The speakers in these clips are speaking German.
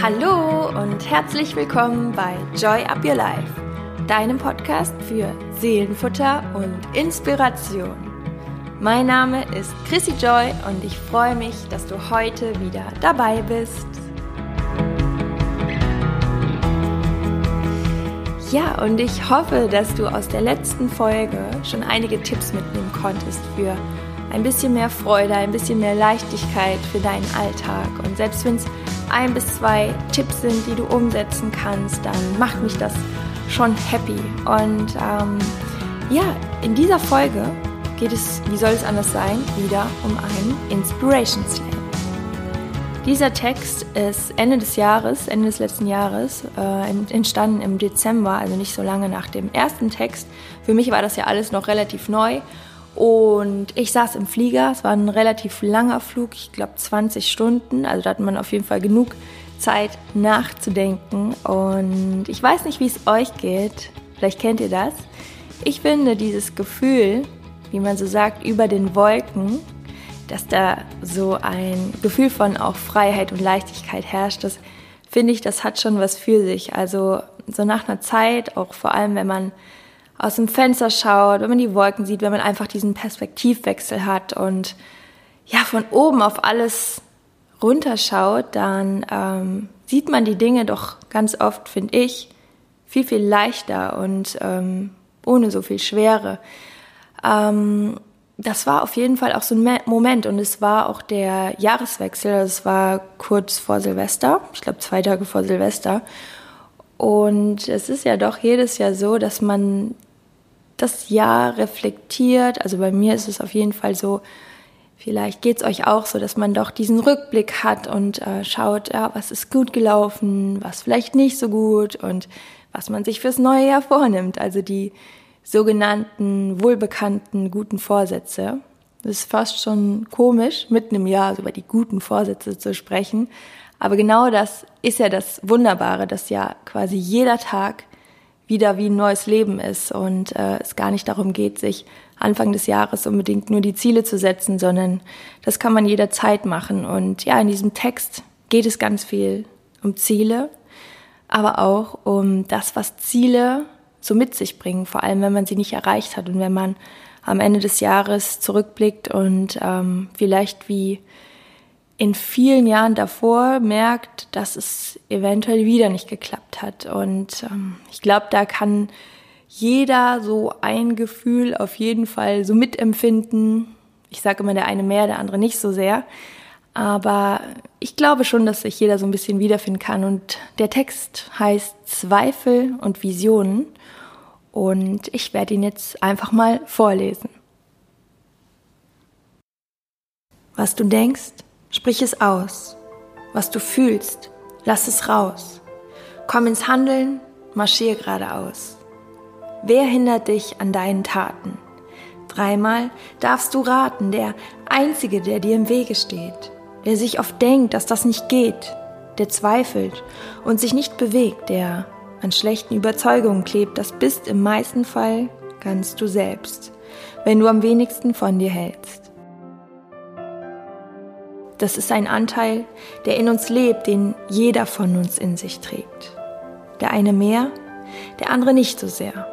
Hallo und herzlich willkommen bei Joy Up Your Life, deinem Podcast für Seelenfutter und Inspiration. Mein Name ist Chrissy Joy und ich freue mich, dass du heute wieder dabei bist. Ja, und ich hoffe, dass du aus der letzten Folge schon einige Tipps mitnehmen konntest für ein bisschen mehr Freude, ein bisschen mehr Leichtigkeit für deinen Alltag. Und selbst wenn es ein bis zwei Tipps sind, die du umsetzen kannst, dann macht mich das schon happy. Und ähm, ja, in dieser Folge geht es, wie soll es anders sein, wieder um einen Inspiration Slam. Dieser Text ist Ende des Jahres, Ende des letzten Jahres, äh, entstanden im Dezember, also nicht so lange nach dem ersten Text. Für mich war das ja alles noch relativ neu. Und ich saß im Flieger, es war ein relativ langer Flug, ich glaube 20 Stunden, also da hat man auf jeden Fall genug Zeit nachzudenken. Und ich weiß nicht, wie es euch geht, vielleicht kennt ihr das. Ich finde dieses Gefühl, wie man so sagt, über den Wolken, dass da so ein Gefühl von auch Freiheit und Leichtigkeit herrscht, das finde ich, das hat schon was für sich. Also so nach einer Zeit, auch vor allem wenn man aus dem Fenster schaut, wenn man die Wolken sieht, wenn man einfach diesen Perspektivwechsel hat und ja, von oben auf alles runterschaut, dann ähm, sieht man die Dinge doch ganz oft, finde ich, viel, viel leichter und ähm, ohne so viel Schwere. Ähm, das war auf jeden Fall auch so ein Moment und es war auch der Jahreswechsel, es war kurz vor Silvester, ich glaube zwei Tage vor Silvester. Und es ist ja doch jedes Jahr so, dass man das Jahr reflektiert. Also bei mir ist es auf jeden Fall so, vielleicht geht es euch auch so, dass man doch diesen Rückblick hat und äh, schaut, ja, was ist gut gelaufen, was vielleicht nicht so gut und was man sich fürs neue Jahr vornimmt. Also die sogenannten wohlbekannten guten Vorsätze. Das ist fast schon komisch, mitten im Jahr so über die guten Vorsätze zu sprechen. Aber genau das ist ja das Wunderbare, dass ja quasi jeder Tag wieder wie ein neues Leben ist und äh, es gar nicht darum geht, sich Anfang des Jahres unbedingt nur die Ziele zu setzen, sondern das kann man jederzeit machen. Und ja, in diesem Text geht es ganz viel um Ziele, aber auch um das, was Ziele so mit sich bringen, vor allem wenn man sie nicht erreicht hat und wenn man am Ende des Jahres zurückblickt und ähm, vielleicht wie in vielen Jahren davor merkt, dass es eventuell wieder nicht geklappt hat. Und ähm, ich glaube, da kann jeder so ein Gefühl auf jeden Fall so mitempfinden. Ich sage immer, der eine mehr, der andere nicht so sehr. Aber ich glaube schon, dass sich jeder so ein bisschen wiederfinden kann. Und der Text heißt Zweifel und Visionen. Und ich werde ihn jetzt einfach mal vorlesen. Was du denkst, sprich es aus. Was du fühlst, lass es raus. Komm ins Handeln, marschier geradeaus. Wer hindert dich an deinen Taten? Dreimal darfst du raten, der Einzige, der dir im Wege steht, der sich oft denkt, dass das nicht geht, der zweifelt und sich nicht bewegt, der an schlechten Überzeugungen klebt, das bist im meisten Fall ganz du selbst, wenn du am wenigsten von dir hältst. Das ist ein Anteil, der in uns lebt, den jeder von uns in sich trägt. Der eine mehr, der andere nicht so sehr.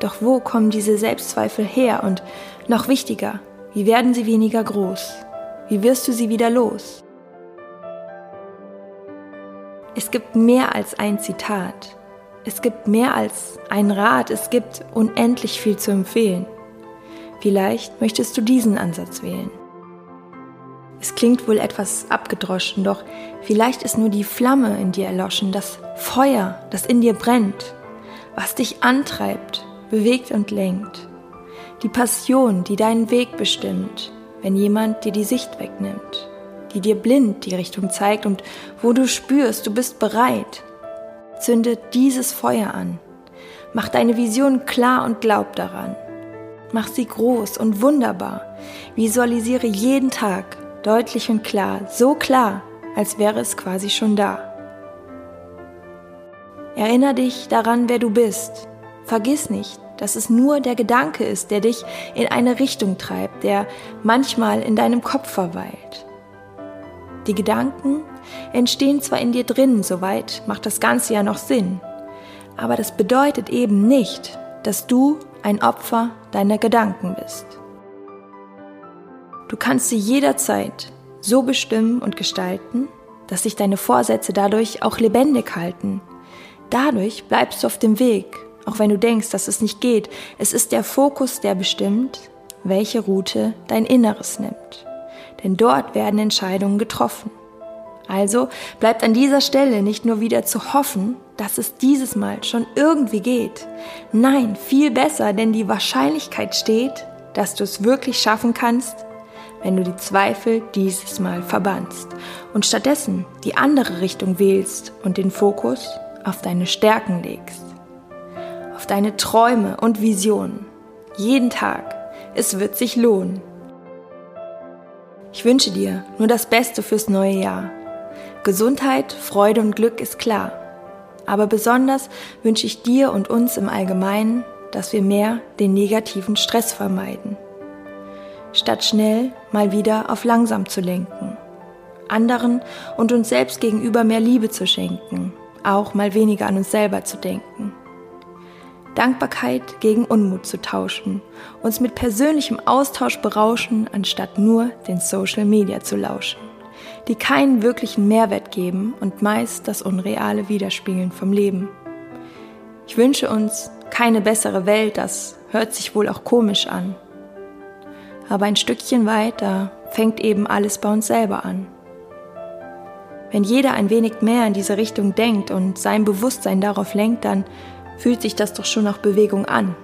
Doch wo kommen diese Selbstzweifel her und noch wichtiger, wie werden sie weniger groß? Wie wirst du sie wieder los? Es gibt mehr als ein Zitat. Es gibt mehr als ein Rat. Es gibt unendlich viel zu empfehlen. Vielleicht möchtest du diesen Ansatz wählen. Es klingt wohl etwas abgedroschen, doch vielleicht ist nur die Flamme in dir erloschen, das Feuer, das in dir brennt, was dich antreibt, bewegt und lenkt. Die Passion, die deinen Weg bestimmt, wenn jemand dir die Sicht wegnimmt die dir blind die Richtung zeigt und wo du spürst, du bist bereit. Zünde dieses Feuer an. Mach deine Vision klar und glaub daran. Mach sie groß und wunderbar. Visualisiere jeden Tag deutlich und klar, so klar, als wäre es quasi schon da. Erinner dich daran, wer du bist. Vergiss nicht, dass es nur der Gedanke ist, der dich in eine Richtung treibt, der manchmal in deinem Kopf verweilt Die Gedanken entstehen zwar in dir drin, soweit macht das Ganze ja noch Sinn, aber das bedeutet eben nicht, dass du ein Opfer deiner Gedanken bist. Du kannst sie jederzeit so bestimmen und gestalten, dass sich deine Vorsätze dadurch auch lebendig halten. Dadurch bleibst du auf dem Weg, auch wenn du denkst, dass es nicht geht. Es ist der Fokus, der bestimmt, welche Route dein Inneres nimmt. Denn dort werden Entscheidungen getroffen. Also bleibt an dieser Stelle nicht nur wieder zu hoffen, dass es dieses Mal schon irgendwie geht. Nein, viel besser, denn die Wahrscheinlichkeit steht, dass du es wirklich schaffen kannst, wenn du die Zweifel dieses Mal verbannst und stattdessen die andere Richtung wählst und den Fokus auf deine Stärken legst, auf deine Träume und Visionen. Jeden Tag. Es wird sich lohnen. Ich wünsche dir nur das Beste fürs neue Jahr. Gesundheit, Freude und Glück ist klar. Aber besonders wünsche ich dir und uns im Allgemeinen, dass wir mehr den negativen Stress vermeiden statt schnell mal wieder auf langsam zu lenken. Anderen und uns selbst gegenüber mehr Liebe zu schenken, auch mal weniger an uns selber zu denken. Dankbarkeit gegen Unmut zu tauschen, uns mit persönlichem Austausch berauschen, anstatt nur den Social Media zu lauschen, die keinen wirklichen Mehrwert geben und meist das Unreale widerspiegeln vom Leben. Ich wünsche uns keine bessere Welt, das hört sich wohl auch komisch an, aber ein Stückchen weiter fängt eben alles bei uns selber an. Wenn jeder ein wenig mehr in diese Richtung denkt und sein Bewusstsein darauf lenkt, dann fühlt sich das doch schon nach Bewegung an.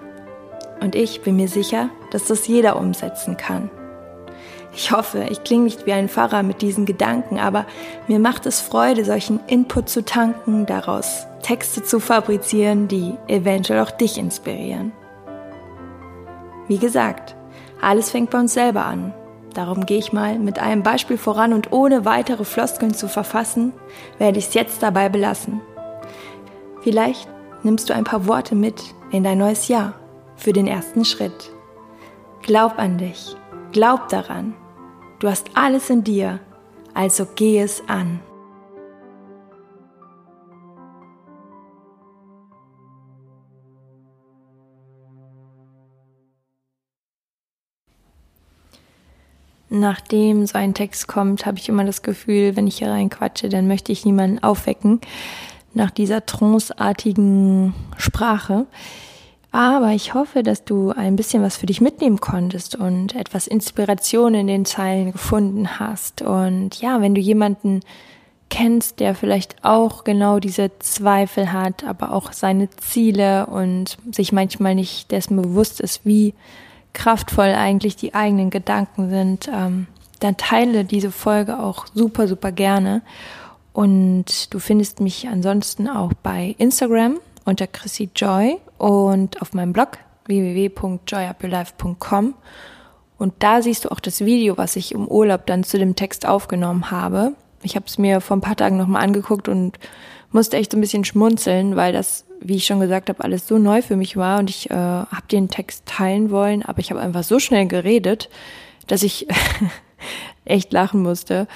Und ich bin mir sicher, dass das jeder umsetzen kann. Ich hoffe, ich klinge nicht wie ein Pfarrer mit diesen Gedanken, aber mir macht es Freude, solchen Input zu tanken, daraus Texte zu fabrizieren, die eventuell auch dich inspirieren. Wie gesagt, alles fängt bei uns selber an. Darum gehe ich mal mit einem Beispiel voran und ohne weitere Floskeln zu verfassen, werde ich es jetzt dabei belassen. Vielleicht nimmst du ein paar Worte mit in dein neues Jahr für den ersten Schritt. Glaub an dich, glaub daran. Du hast alles in dir, also geh es an. Nachdem so ein Text kommt, habe ich immer das Gefühl, wenn ich hier reinquatsche, dann möchte ich niemanden aufwecken nach dieser tranceartigen Sprache. Aber ich hoffe, dass du ein bisschen was für dich mitnehmen konntest und etwas Inspiration in den Zeilen gefunden hast. Und ja, wenn du jemanden kennst, der vielleicht auch genau diese Zweifel hat, aber auch seine Ziele und sich manchmal nicht dessen bewusst ist, wie kraftvoll eigentlich die eigenen Gedanken sind, ähm, dann teile diese Folge auch super, super gerne. Und du findest mich ansonsten auch bei Instagram unter Chrissy Joy und auf meinem Blog www.joyupyourlife.com. Und da siehst du auch das Video, was ich im Urlaub dann zu dem Text aufgenommen habe. Ich habe es mir vor ein paar Tagen nochmal angeguckt und musste echt so ein bisschen schmunzeln, weil das wie ich schon gesagt habe, alles so neu für mich war und ich äh, habe den Text teilen wollen, aber ich habe einfach so schnell geredet, dass ich echt lachen musste.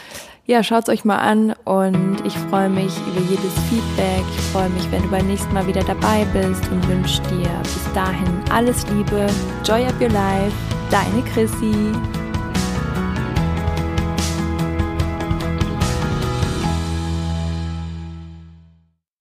Ja, schaut's euch mal an und ich freue mich über jedes Feedback. Ich freue mich, wenn du beim nächsten Mal wieder dabei bist und wünsche dir bis dahin alles Liebe. Joy up your life. Deine Chrissy.